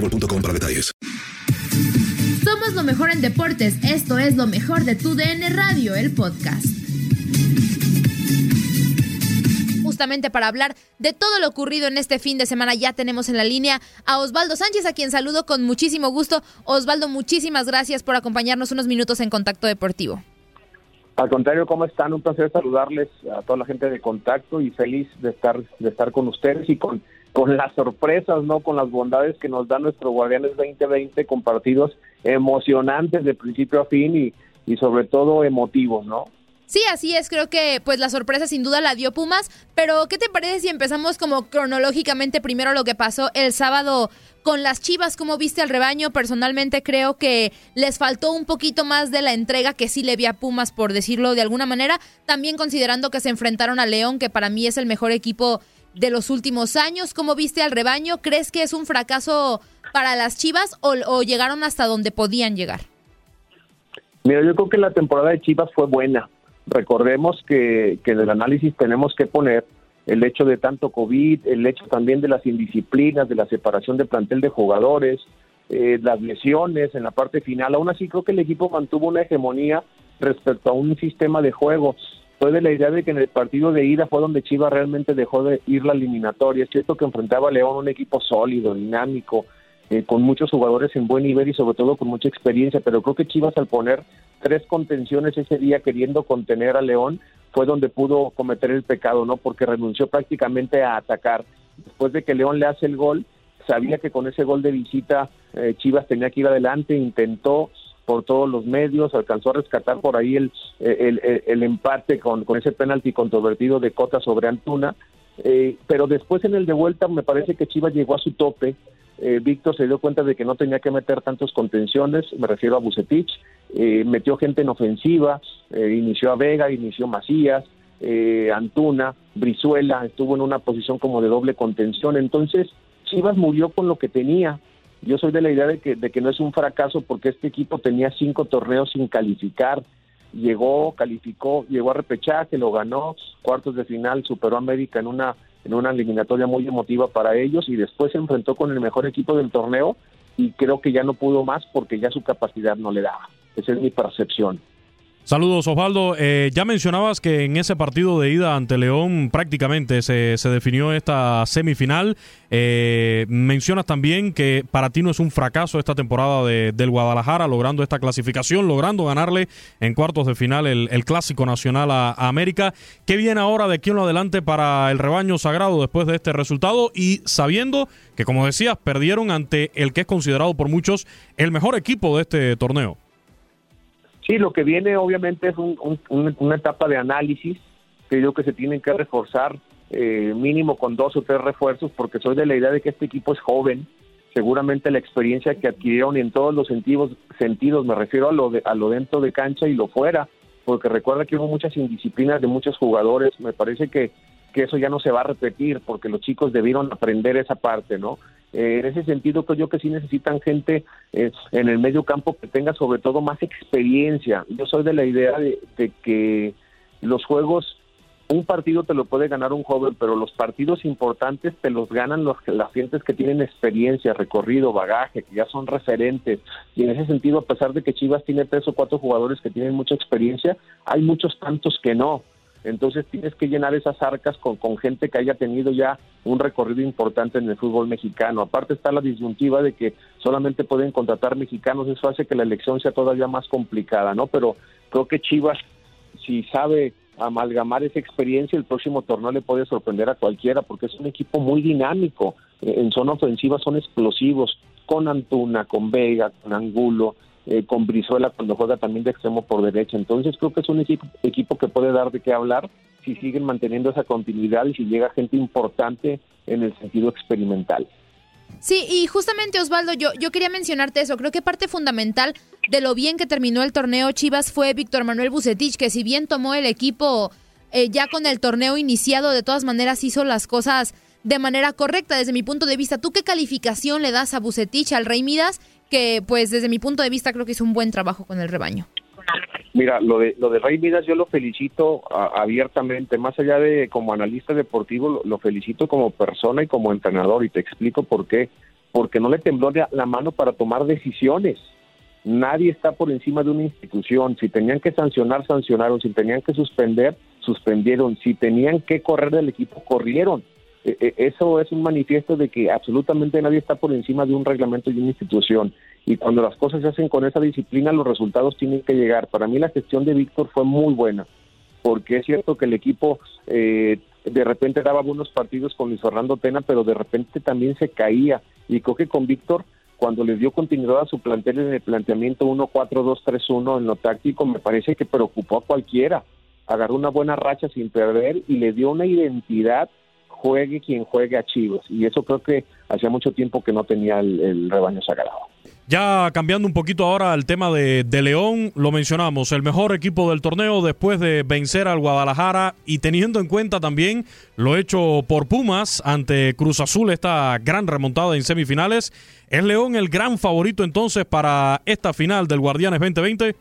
boostmobile.com para detalles. Somos lo mejor en deportes. Esto es lo mejor de tu DN Radio, el podcast. Justamente para hablar de todo lo ocurrido en este fin de semana, ya tenemos en la línea a Osvaldo Sánchez, a quien saludo con muchísimo gusto. Osvaldo, muchísimas gracias por acompañarnos unos minutos en Contacto Deportivo. Al contrario, ¿cómo están? Un placer saludarles a toda la gente de contacto y feliz de estar, de estar con ustedes y con, con las sorpresas, ¿no? Con las bondades que nos dan nuestros Guardianes 2020 con partidos emocionantes de principio a fin y, y sobre todo emotivos, ¿no? Sí, así es, creo que pues la sorpresa sin duda la dio Pumas, pero ¿qué te parece si empezamos como cronológicamente primero lo que pasó el sábado con las Chivas? ¿Cómo viste al rebaño? Personalmente creo que les faltó un poquito más de la entrega que sí le vi a Pumas, por decirlo de alguna manera, también considerando que se enfrentaron a León, que para mí es el mejor equipo de los últimos años. ¿Cómo viste al rebaño? ¿Crees que es un fracaso para las Chivas o, llegaron hasta donde podían llegar? Mira, yo creo que la temporada de Chivas fue buena. Recordemos que, que en el análisis tenemos que poner el hecho de tanto COVID, el hecho también de las indisciplinas, de la separación de plantel de jugadores, eh, las lesiones en la parte final. Aún así creo que el equipo mantuvo una hegemonía respecto a un sistema de juego. Fue de la idea de que en el partido de ida fue donde Chivas realmente dejó de ir la eliminatoria. Es cierto que enfrentaba a León un equipo sólido, dinámico, eh, con muchos jugadores en buen nivel y sobre todo con mucha experiencia, pero creo que Chivas al poner tres contenciones ese día queriendo contener a León fue donde pudo cometer el pecado, ¿no? Porque renunció prácticamente a atacar. Después de que León le hace el gol, sabía que con ese gol de visita eh, Chivas tenía que ir adelante, intentó por todos los medios, alcanzó a rescatar por ahí el, el, empate con, con ese penalti controvertido de Cota sobre Antuna, eh, pero después en el de vuelta me parece que Chivas llegó a su tope, eh, Víctor se dio cuenta de que no tenía que meter tantos contenciones, me refiero a Bucetich, eh, metió gente en ofensiva, eh, inició a Vega, inició Macías, eh, Antuna, Brizuela, estuvo en una posición como de doble contención, entonces Chivas murió con lo que tenía. Yo soy de la idea de que, de que no es un fracaso porque este equipo tenía cinco torneos sin calificar, llegó, calificó, llegó a repechaje, lo ganó, cuartos de final, superó a América en una en una eliminatoria muy emotiva para ellos y después se enfrentó con el mejor equipo del torneo y creo que ya no pudo más porque ya su capacidad no le daba. Esa es mi percepción. Saludos Osvaldo, eh, ya mencionabas que en ese partido de ida ante León prácticamente se, se definió esta semifinal. Eh, mencionas también que para ti no es un fracaso esta temporada de, del Guadalajara, logrando esta clasificación, logrando ganarle en cuartos de final el, el Clásico Nacional a, América. ¿Qué viene ahora de aquí en adelante para el rebaño sagrado después de este resultado? Y sabiendo que, como decías, perdieron ante el que es considerado por muchos el mejor equipo de este torneo. Sí, lo que viene obviamente es un, un, una etapa de análisis que yo que se tienen que reforzar eh, mínimo con dos o tres refuerzos porque soy de la idea de que este equipo es joven, seguramente la experiencia que adquirieron en todos los sentidos, sentidos me refiero a lo, de, a lo dentro de cancha y lo fuera, porque recuerda que hubo muchas indisciplinas de muchos jugadores, me parece que, que eso ya no se va a repetir, porque los chicos debieron aprender esa parte, ¿no? Eh, en ese sentido creo yo que sí necesitan gente eh, en el medio campo que tenga sobre todo más experiencia. Yo soy de la idea de, que los juegos un partido te lo puede ganar un joven, pero los partidos importantes te los ganan los las gentes que tienen experiencia, recorrido, bagaje, que ya son referentes. Y en ese sentido, a pesar de que Chivas tiene tres o cuatro jugadores que tienen mucha experiencia, hay muchos tantos que no. Entonces tienes que llenar esas arcas con, con gente que haya tenido ya un recorrido importante en el fútbol mexicano. Aparte está la disyuntiva de que solamente pueden contratar mexicanos, eso hace que la elección sea todavía más complicada, ¿no? Pero creo que Chivas, si sabe amalgamar esa experiencia, el próximo torneo le puede sorprender a cualquiera porque es un equipo muy dinámico. En zona ofensiva son explosivos, con Antuna, con Vega, con Angulo, eh, con Brizuela cuando juega también de extremo por derecha. Entonces creo que es un equipo, equipo que puede dar de qué hablar si siguen manteniendo esa continuidad y si llega gente importante en el sentido experimental. Sí, y justamente Osvaldo, yo, yo quería mencionarte eso. Creo que parte fundamental de lo bien que terminó el torneo Chivas fue Víctor Manuel Bucetich, que si bien tomó el equipo eh, ya con el torneo iniciado, de todas maneras hizo las cosas de manera correcta desde mi punto de vista. ¿Tú qué calificación le das a Bucetich, al Rey Midas? Que pues desde mi punto de vista creo que hizo un buen trabajo con el rebaño. Mira, lo de, lo de Rey Midas yo lo felicito abiertamente, más allá de como analista deportivo, lo, lo, felicito como persona y como entrenador y te explico por qué. Porque no le tembló la mano para tomar decisiones. Nadie está por encima de una institución. Si tenían que sancionar, sancionaron. Si tenían que suspender, suspendieron. Si tenían que correr del equipo, corrieron. E, e, eso es un manifiesto de que absolutamente nadie está por encima de un reglamento y una institución. Y cuando las cosas se hacen con esa disciplina, los resultados tienen que llegar. Para mí la gestión de Víctor fue muy buena, porque es cierto que el equipo eh, de repente daba buenos partidos con Luis Fernando Tena, pero de repente también se caía. Y creo que con Víctor, cuando le dio continuidad a su plantel en el planteamiento 1-4-2-3-1 en lo táctico, me parece que preocupó a cualquiera. Agarró una buena racha sin perder y le dio una identidad juegue quien juegue a Chivas. Y eso creo que hacía mucho tiempo que no tenía el, el rebaño sagrado. Ya cambiando un poquito ahora al tema de, de, León, lo mencionamos, el mejor equipo del torneo después de vencer al Guadalajara y teniendo en cuenta también lo hecho por Pumas ante Cruz Azul, esta gran remontada en semifinales. ¿Es León el gran favorito entonces para esta final del Guardianes 2020?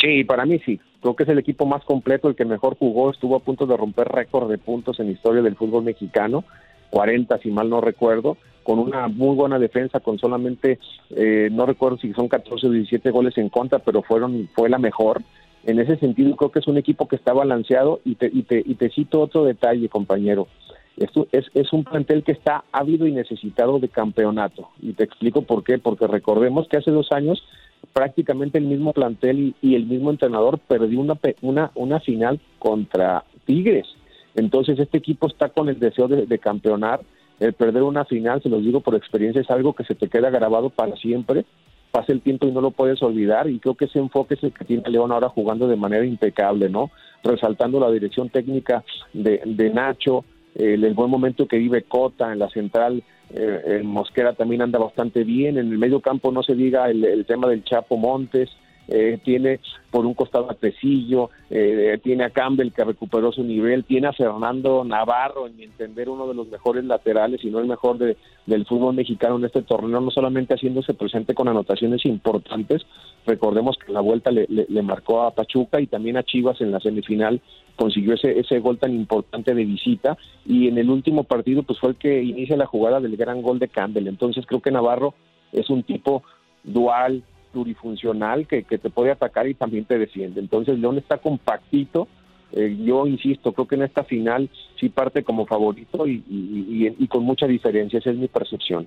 Sí, para mí sí. Creo que es el equipo más completo, el que mejor jugó, estuvo a punto de romper récord de puntos en la historia del fútbol mexicano, 40 si mal no recuerdo, con una muy buena defensa, con solamente, eh, no recuerdo si son 14 o 17 goles en contra, pero fueron fue la mejor. En ese sentido creo que es un equipo que está balanceado y te, y te, y te cito otro detalle, compañero. Esto es, es un plantel que está ávido y necesitado de campeonato. Y te explico por qué. Porque recordemos que hace dos años prácticamente el mismo plantel y, el mismo entrenador perdió una, una, una final contra Tigres. Entonces este equipo está con el deseo de, de campeonar. El perder una final, se los digo por experiencia, es algo que se te queda grabado para siempre pasa el tiempo y no lo puedes olvidar y creo que ese enfoque es el que tiene León ahora jugando de manera impecable, ¿no? Resaltando la dirección técnica de, de Nacho, el, el, buen momento que vive Cota en la central, eh, Mosquera también anda bastante bien, en el medio campo no se diga el, el tema del Chapo Montes, eh, tiene por un costado a Tecillo, eh, tiene a Campbell que recuperó su nivel, tiene a Fernando Navarro, en mi entender, uno de los mejores laterales, y no el mejor de, del fútbol mexicano en este torneo, no solamente haciéndose presente con anotaciones importantes, recordemos que la vuelta le, le, marcó a Pachuca y también a Chivas en la semifinal consiguió ese, ese gol tan importante de visita y en el último partido pues fue el que inicia la jugada del gran gol de Campbell. Entonces creo que Navarro es un tipo dual, plurifuncional que, que te puede atacar y también te defiende. Entonces León está compactito. Eh, yo insisto, creo que en esta final sí parte como favorito y, y, con mucha diferencia, esa es mi percepción.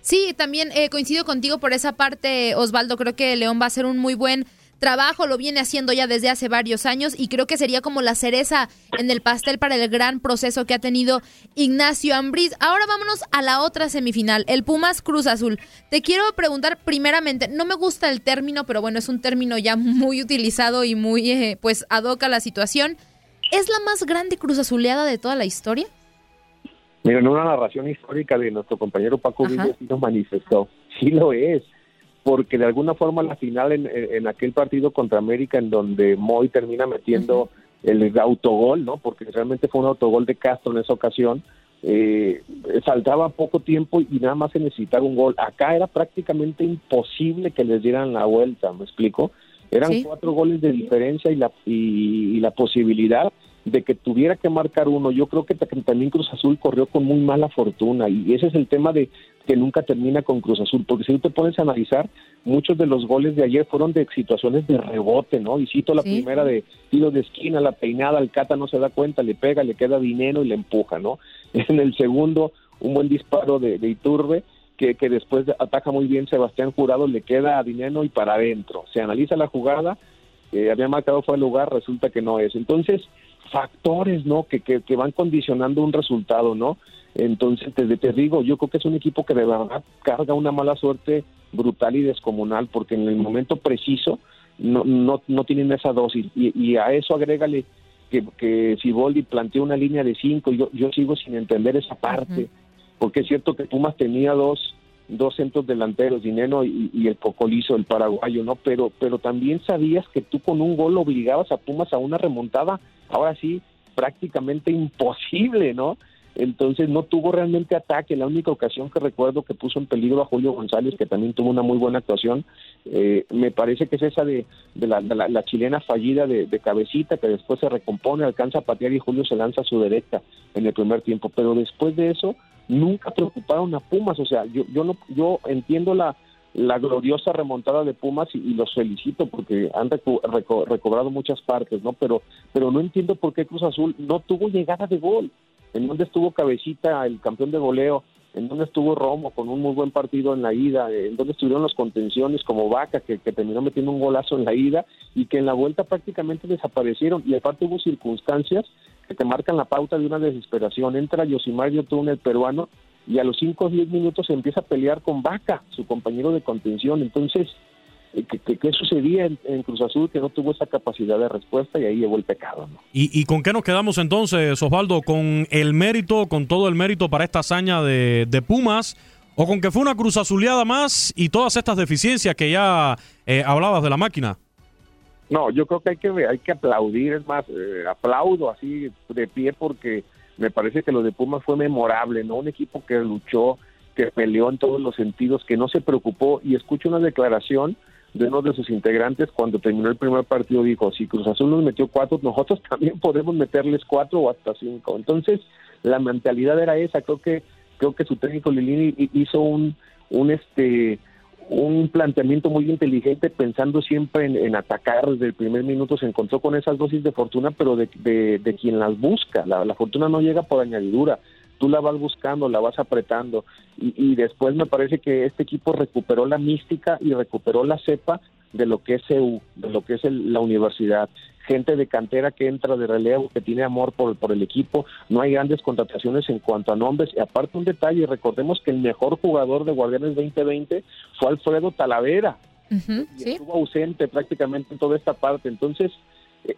Sí, también eh, coincido contigo por esa parte, Osvaldo. Creo que León va a hacer un muy buen trabajo, lo viene haciendo ya desde hace varios años y creo que sería como la cereza en el pastel para el gran proceso que ha tenido Ignacio Ambriz. Ahora vámonos a la otra semifinal, el Pumas Cruz Azul. Te quiero preguntar primeramente, no me gusta el término, pero bueno, es un término ya muy utilizado y muy eh, pues ad hoc a la situación. ¿Es la más grande Cruz Azuleada de toda la historia? Mira, en una narración histórica de nuestro compañero Paco Villa sí nos manifestó. Sí lo es, porque de alguna forma la final en, en aquel partido contra América, en donde Moy termina metiendo el autogol, ¿no? Porque realmente fue un autogol de Castro en esa ocasión. Eh, faltaba poco tiempo y nada más se necesitaba un gol. Acá era prácticamente imposible que les dieran la vuelta, ¿me explico? Eran cuatro goles de diferencia y la, y, y la posibilidad de que tuviera que marcar uno. Yo creo que también Cruz Azul corrió con muy mala fortuna y ese es el tema de que nunca termina con Cruz Azul, porque si tú te pones a analizar, muchos de los goles de ayer fueron de situaciones de rebote, ¿no? Y cito la primera de tiro de esquina, la peinada, el Cata no se da cuenta, le pega, le queda dinero y le empuja, ¿no? En el segundo, un buen disparo de, de Iturbe, que, que después ataca muy bien Sebastián Jurado, le queda dinero y para adentro. Se analiza la jugada, que había marcado fue el lugar, resulta que no es. Entonces, factores, ¿no? Que, que, que van condicionando un resultado, ¿no? Entonces, te, te digo, yo creo que es un equipo que de verdad carga una mala suerte brutal y descomunal, porque en el momento preciso no, no, no tienen esa dosis. Y, y a eso agrégale que, que Siboldi planteó una línea de cinco, yo, yo sigo sin entender esa parte, porque es cierto que Pumas tenía dos dos centros delanteros, Dineno y, el Cocolizo, el paraguayo, ¿no? Pero, pero también sabías que tú con un gol obligabas a Pumas a una remontada, ahora sí, prácticamente imposible, ¿no? Entonces no tuvo realmente ataque. La única ocasión que recuerdo que puso en peligro a Julio González, que también tuvo una muy buena actuación, eh, me parece que es esa de, de, la, la, la, chilena fallida de, de, cabecita, que después se recompone, alcanza a patear y Julio se lanza a su derecha en el primer tiempo. Pero después de eso, nunca preocuparon a Pumas. O sea, yo, yo, no, yo entiendo la, la gloriosa remontada de Pumas y, los felicito porque han reco reco recobrado muchas partes, ¿no? Pero, pero no entiendo por qué Cruz Azul no tuvo llegada de gol en donde estuvo Cabecita, el campeón de goleo, en donde estuvo Romo con un muy buen partido en la ida, en donde estuvieron los contenciones como Vaca, que, que, terminó metiendo un golazo en la ida, y que en la vuelta prácticamente desaparecieron, y aparte hubo circunstancias que te marcan la pauta de una desesperación. Entra Yosimar Yotun, el peruano, y a los 5 o 10 minutos empieza a pelear con Vaca, su compañero de contención. Entonces, ¿Qué, qué, sucedía en, en, Cruz Azul que no tuvo esa capacidad de respuesta y ahí llegó el pecado? ¿no? ¿Y, ¿Y, con qué nos quedamos entonces, Osvaldo? ¿Con el mérito, con todo el mérito para esta hazaña de, de Pumas? ¿O con que fue una Cruz Azuleada más y todas estas deficiencias que ya eh, hablabas de la máquina? No, yo creo que hay que, hay que aplaudir, es más, eh, aplaudo así de pie porque me parece que lo de Pumas fue memorable, ¿no? Un equipo que luchó, que peleó en todos los sentidos, que no se preocupó y escucho una declaración de uno de sus integrantes cuando terminó el primer partido dijo, si Cruz Azul nos metió cuatro, nosotros también podemos meterles cuatro o hasta cinco. Entonces, la mentalidad era esa, creo que creo que su técnico Lilini hizo un un este un planteamiento muy inteligente pensando siempre en, atacar desde el primer minuto. Se encontró con esas dosis de fortuna pero de, de, de quien las busca. La, la fortuna no llega por añadidura tú la vas buscando, la vas apretando y, y, después me parece que este equipo recuperó la mística y recuperó la cepa de lo que es EU, de lo que es el, la universidad. Gente de cantera que entra de relevo, que tiene amor por, por el equipo, no hay grandes contrataciones en cuanto a nombres. Y aparte un detalle, recordemos que el mejor jugador de Guardianes 2020 fue Alfredo Talavera, uh -huh, y ¿sí? estuvo ausente prácticamente en toda esta parte. Entonces,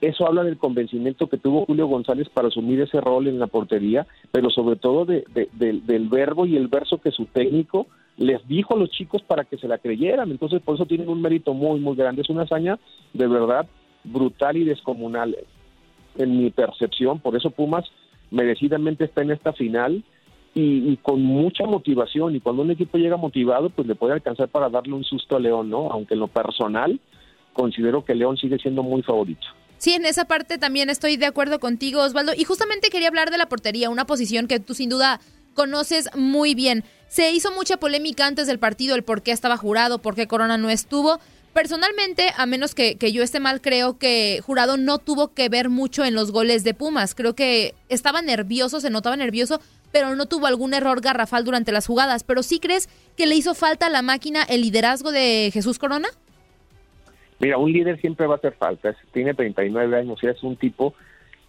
eso habla del convencimiento que tuvo Julio González para asumir ese rol en la portería, pero sobre todo de, de, de, del verbo y el verso que su técnico les dijo a los chicos para que se la creyeran. Entonces, por eso tienen un mérito muy, muy grande. Es una hazaña de verdad brutal y descomunal en mi percepción. Por eso Pumas merecidamente está en esta final y, y, con mucha motivación. Y cuando un equipo llega motivado, pues le puede alcanzar para darle un susto a León, ¿no? Aunque en lo personal considero que León sigue siendo muy favorito. Sí, en esa parte también estoy de acuerdo contigo, Osvaldo. Y justamente quería hablar de la portería, una posición que tú sin duda conoces muy bien. Se hizo mucha polémica antes del partido, el por qué estaba jurado, por qué Corona no estuvo. Personalmente, a menos que, yo esté mal, creo que Jurado no tuvo que ver mucho en los goles de Pumas. Creo que estaba nervioso, se notaba nervioso, pero no tuvo algún error garrafal durante las jugadas. Pero sí crees que le hizo falta a la máquina el liderazgo de Jesús Corona? Mira, un líder siempre va a hacer falta. Tiene 39 años y es un tipo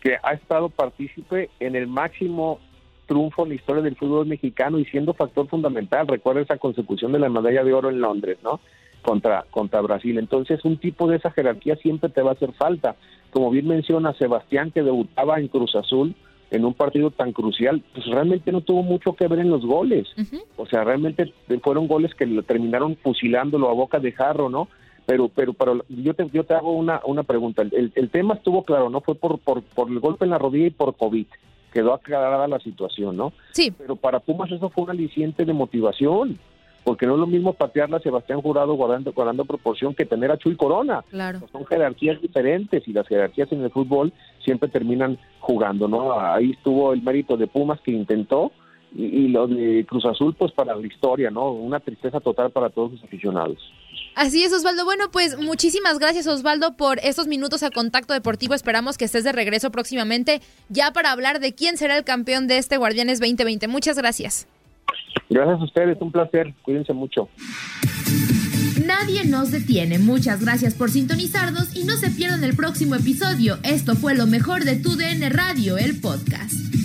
que ha estado partícipe en el máximo triunfo en la historia del fútbol mexicano y siendo factor fundamental. Recuerda esa consecución de la medalla de oro en Londres, ¿no? Contra, contra Brasil. Entonces, un tipo de esa jerarquía siempre te va a hacer falta. Como bien menciona Sebastián, que debutaba en Cruz Azul en un partido tan crucial, pues realmente no tuvo mucho que ver en los goles. O sea, realmente fueron goles que lo terminaron fusilándolo a boca de jarro, ¿no? Pero pero pero yo te yo te hago una una pregunta el, el tema estuvo claro no fue por, por por el golpe en la rodilla y por covid quedó aclarada la situación, ¿no? Sí. Pero para Pumas eso fue un aliciente de motivación, porque no es lo mismo patearla a Sebastián Jurado guardando, guardando proporción que tener a Chuy Corona. Claro. Son jerarquías diferentes y las jerarquías en el fútbol siempre terminan jugando, ¿no? Ahí estuvo el mérito de Pumas que intentó y, y lo de Cruz Azul, pues para la historia, ¿no? Una tristeza total para todos los aficionados. Así es, Osvaldo. Bueno, pues muchísimas gracias, Osvaldo, por estos minutos a Contacto Deportivo. Esperamos que estés de regreso próximamente ya para hablar de quién será el campeón de este Guardianes 2020. Muchas gracias. Gracias a ustedes, un placer. Cuídense mucho. Nadie nos detiene. Muchas gracias por sintonizarnos y no se pierdan el próximo episodio. Esto fue lo mejor de Tu DN Radio, el podcast.